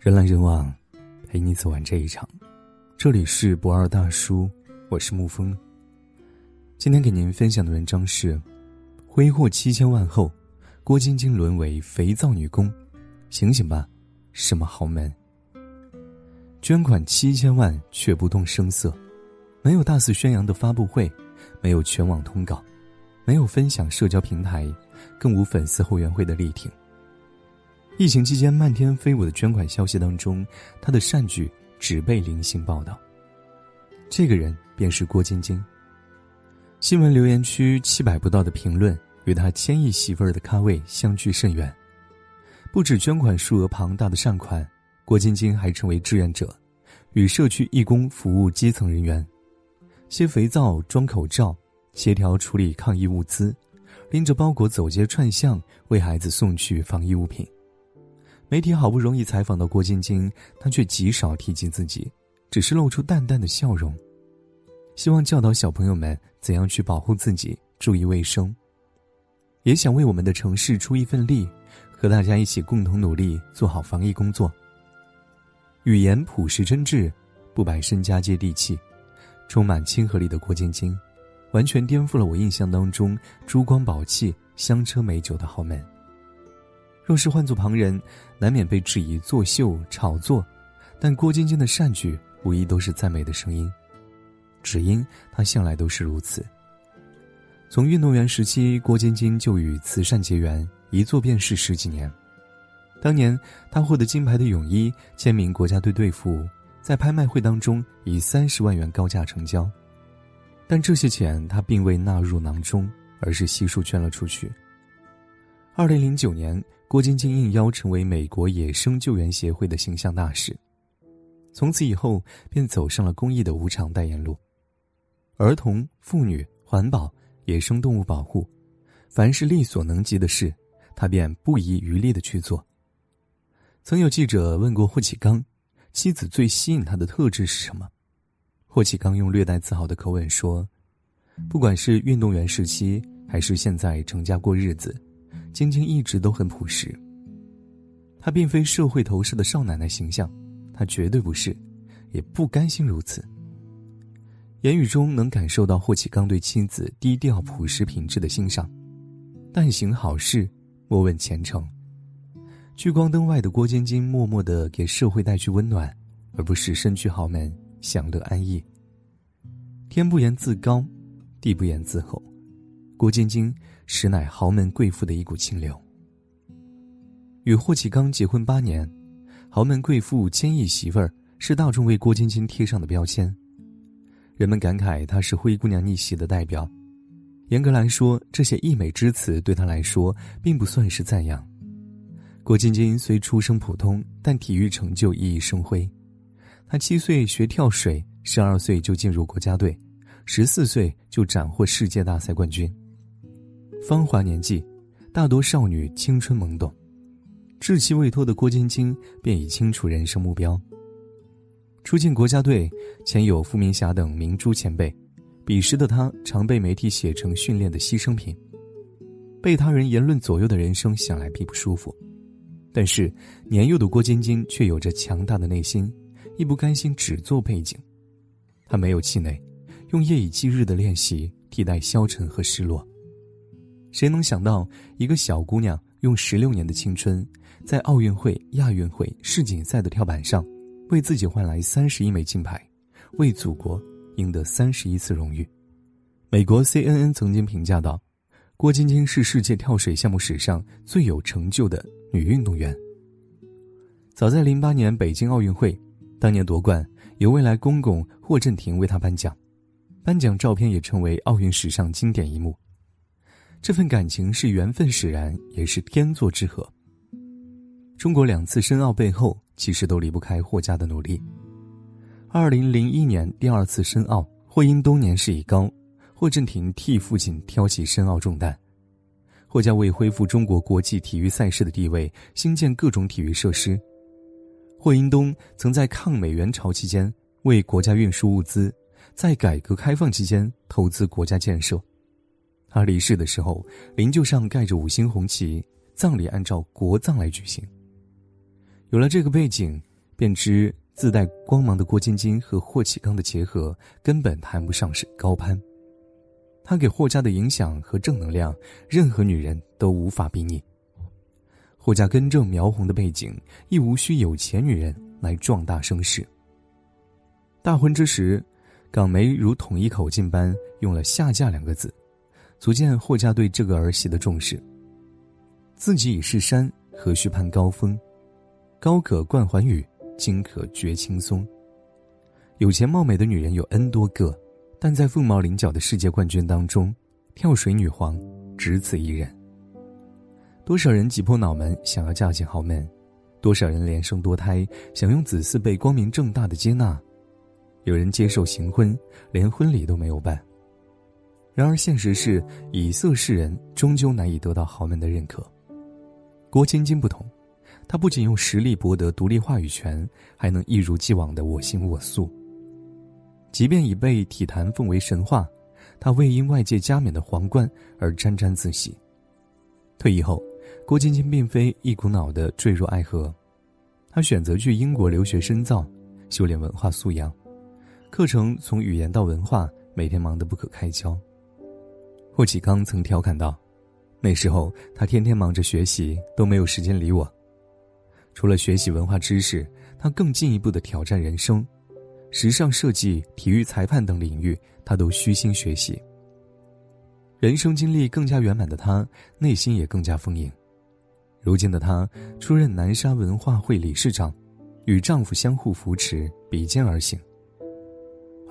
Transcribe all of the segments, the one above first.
人来人往，陪你走完这一场。这里是不二大叔，我是沐风。今天给您分享的文章是：挥霍七千万后，郭晶晶沦为肥皂女工，醒醒吧，什么豪门？捐款七千万却不动声色，没有大肆宣扬的发布会，没有全网通稿，没有分享社交平台，更无粉丝后援会的力挺。疫情期间漫天飞舞的捐款消息当中，他的善举只被零星报道。这个人便是郭晶晶。新闻留言区七百不到的评论，与他千亿媳妇儿的咖位相距甚远。不止捐款数额庞大的善款，郭晶晶还成为志愿者，与社区义工服务基层人员，卸肥皂、装口罩、协调处理抗疫物资，拎着包裹走街串巷，为孩子送去防疫物品。媒体好不容易采访到郭晶晶，她却极少提及自己，只是露出淡淡的笑容，希望教导小朋友们怎样去保护自己，注意卫生。也想为我们的城市出一份力，和大家一起共同努力做好防疫工作。语言朴实真挚，不摆身家接地气，充满亲和力的郭晶晶，完全颠覆了我印象当中珠光宝气、香车美酒的豪门。若是换做旁人，难免被质疑作秀炒作，但郭晶晶的善举无疑都是赞美的声音，只因她向来都是如此。从运动员时期，郭晶晶就与慈善结缘，一做便是十几年。当年她获得金牌的泳衣，签名国家队队服，在拍卖会当中以三十万元高价成交，但这些钱她并未纳入囊中，而是悉数捐了出去。二零零九年。郭晶晶应邀成为美国野生救援协会的形象大使，从此以后便走上了公益的无偿代言路。儿童、妇女、环保、野生动物保护，凡是力所能及的事，他便不遗余力的去做。曾有记者问过霍启刚，妻子最吸引他的特质是什么？霍启刚用略带自豪的口吻说：“不管是运动员时期，还是现在成家过日子。”晶晶一直都很朴实。她并非社会投射的少奶奶形象，她绝对不是，也不甘心如此。言语中能感受到霍启刚对妻子低调朴实品质的欣赏。但行好事，莫问前程。聚光灯外的郭晶晶，默默的给社会带去温暖，而不是身居豪门享乐安逸。天不言自高，地不言自厚。郭晶晶实乃豪门贵妇的一股清流。与霍启刚结婚八年，豪门贵妇、千亿媳妇儿是大众为郭晶晶贴上的标签。人们感慨她是灰姑娘逆袭的代表。严格来说，这些溢美之词对她来说并不算是赞扬。郭晶晶虽出生普通，但体育成就熠熠生辉。她七岁学跳水，十二岁就进入国家队，十四岁就斩获世界大赛冠军。芳华年纪，大多少女青春懵懂，稚气未脱的郭晶晶便已清楚人生目标。出进国家队前有傅明霞等明珠前辈，彼时的她常被媒体写成训练的牺牲品，被他人言论左右的人生想来并不舒服。但是年幼的郭晶晶却有着强大的内心，亦不甘心只做背景，她没有气馁，用夜以继日的练习替代消沉和失落。谁能想到，一个小姑娘用十六年的青春，在奥运会、亚运会、世锦赛的跳板上，为自己换来三十一枚金牌，为祖国赢得三十一次荣誉。美国 CNN 曾经评价道：“郭晶晶是世界跳水项目史上最有成就的女运动员。”早在零八年北京奥运会，当年夺冠由未来公公霍震霆为她颁奖，颁奖照片也成为奥运史上经典一幕。这份感情是缘分使然，也是天作之合。中国两次申奥背后，其实都离不开霍家的努力。二零零一年第二次申奥，霍英东年事已高，霍震霆替父亲挑起申奥重担。霍家为恢复中国国际体育赛事的地位，兴建各种体育设施。霍英东曾在抗美援朝期间为国家运输物资，在改革开放期间投资国家建设。他离世的时候，灵柩上盖着五星红旗，葬礼按照国葬来举行。有了这个背景，便知自带光芒的郭晶晶和霍启刚的结合根本谈不上是高攀。他给霍家的影响和正能量，任何女人都无法比拟。霍家根正苗红的背景，亦无需有钱女人来壮大声势。大婚之时，港媒如统一口径般用了“下嫁”两个字，足见霍家对这个儿媳的重视。自己已是山，何须攀高峰？高可冠寰宇，今可绝青松。有钱貌美的女人有 N 多个。但在凤毛麟角的世界冠军当中，跳水女皇只此一人。多少人挤破脑门想要嫁进豪门，多少人连生多胎想用子嗣被光明正大的接纳，有人接受行婚，连婚礼都没有办。然而现实是，以色侍人终究难以得到豪门的认可。郭晶晶不同，她不仅用实力博得独立话语权，还能一如既往的我行我素。即便已被体坛奉为神话，他未因外界加冕的皇冠而沾沾自喜。退役后，郭晶晶并非一股脑的坠入爱河，她选择去英国留学深造，修炼文化素养，课程从语言到文化，每天忙得不可开交。霍启刚曾调侃道：“那时候他天天忙着学习，都没有时间理我。除了学习文化知识，他更进一步的挑战人生。”时尚设计、体育裁判等领域，他都虚心学习。人生经历更加圆满的他，内心也更加丰盈。如今的他出任南沙文化会理事长，与丈夫相互扶持，比肩而行。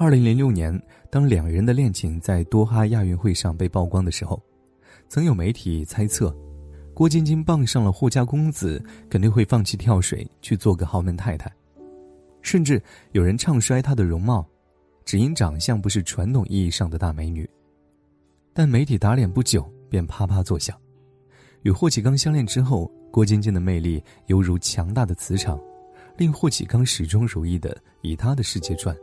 二零零六年，当两人的恋情在多哈亚运会上被曝光的时候，曾有媒体猜测，郭晶晶傍上了霍家公子，肯定会放弃跳水，去做个豪门太太。甚至有人唱衰她的容貌，只因长相不是传统意义上的大美女。但媒体打脸不久便啪啪作响。与霍启刚相恋之后，郭晶晶的魅力犹如强大的磁场，令霍启刚始终如一的以他的世界转。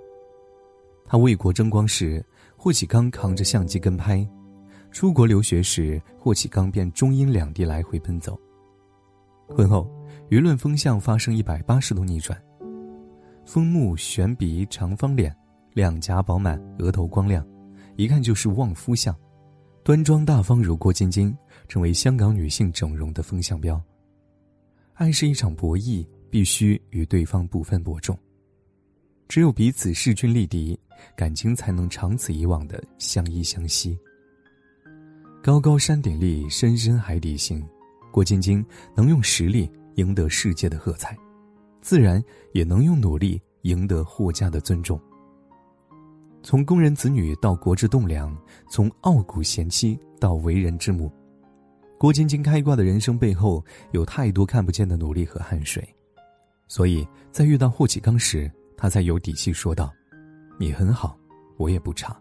他为国争光时，霍启刚扛着相机跟拍；出国留学时，霍启刚便中英两地来回奔走。婚后，舆论风向发生一百八十度逆转。丰目悬鼻长方脸，两颊饱满，额头光亮，一看就是旺夫相，端庄大方如郭晶晶，成为香港女性整容的风向标。爱是一场博弈，必须与对方不分伯仲，只有彼此势均力敌，感情才能长此以往的相依相惜。高高山顶立，深深海底行，郭晶晶能用实力赢得世界的喝彩。自然也能用努力赢得霍家的尊重。从工人子女到国之栋梁，从傲骨贤妻到为人之母，郭晶晶开挂的人生背后有太多看不见的努力和汗水，所以在遇到霍启刚时，他才有底气说道：“你很好，我也不差。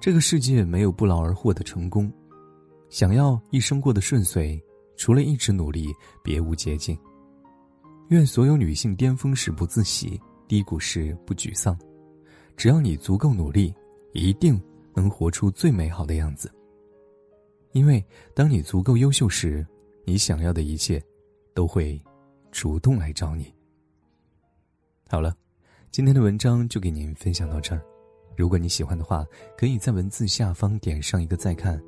这个世界没有不劳而获的成功，想要一生过得顺遂，除了一直努力，别无捷径。”愿所有女性巅峰时不自喜，低谷时不沮丧。只要你足够努力，一定能活出最美好的样子。因为当你足够优秀时，你想要的一切都会主动来找你。好了，今天的文章就给您分享到这儿。如果你喜欢的话，可以在文字下方点上一个再看，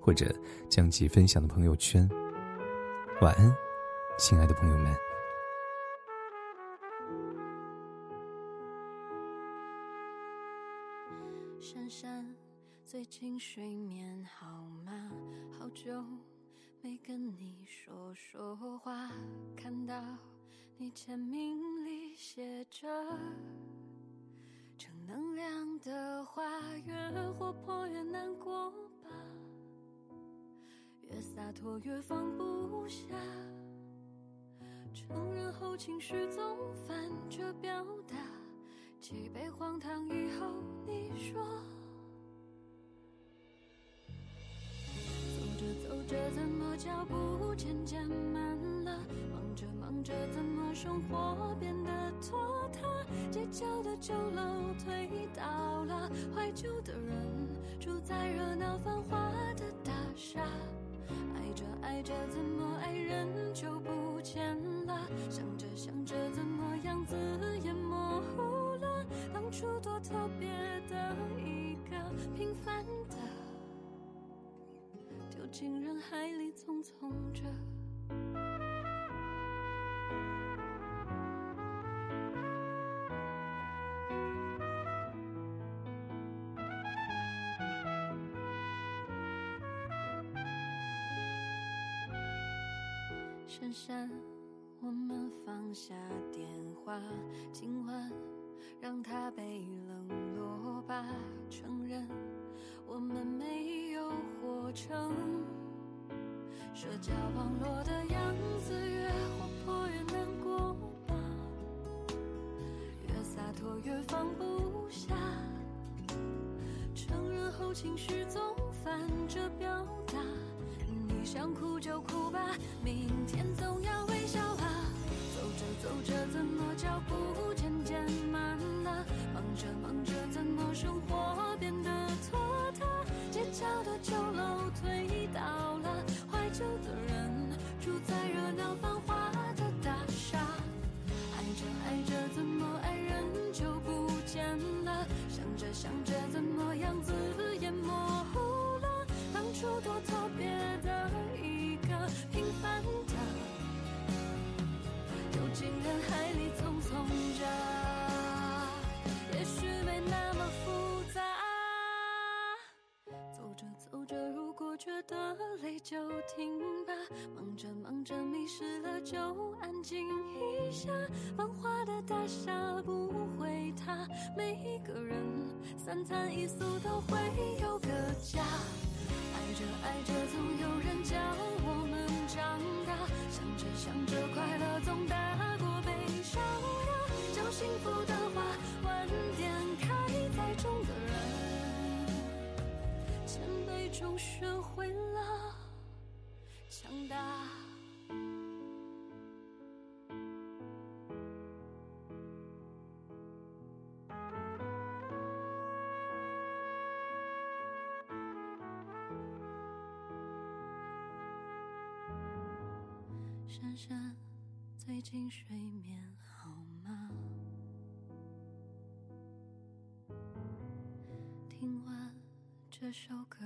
或者将其分享的朋友圈。晚安，亲爱的朋友们。珊珊，最近睡眠好吗？好久没跟你说说话。看到你签名里写着正能量的话，越活泼越难过吧，越洒脱越放不下。承认后情绪总反着表达。几杯荒唐以后，你说，走着走着怎么脚步渐渐慢了着怎么生活变得拖沓街角的旧楼推倒了怀旧的人住在热闹繁华的大厦爱着爱着怎么爱人就不见了想着想着怎么样子也模糊了当初多特别的一个平凡的丢进人海里匆匆着衬衫，我们放下电话，今晚让它被冷落吧。承认我们没有活成社交网络的样子，越活泼越难过吧，越洒脱越放不下。承认后情绪总反着表达。想哭就哭吧，明天总要微笑啊。走着走着，怎么脚步渐渐慢了？忙着忙着，怎么生活变得拖沓？街角的酒楼推倒了，怀旧的人住在热闹繁华的大厦。爱着爱着，怎么爱人就不见了？想着想着，怎么样子的泪就停吧。忙着忙着，迷失了就安静一下。繁华的大厦不会塌，每一个人三餐一宿都会有个家。爱着爱着，总有人教我们长大。想着想着，快乐总大过悲伤呀。讲幸福的话，中学会了强大。珊珊，最近睡眠好吗？听完这首歌。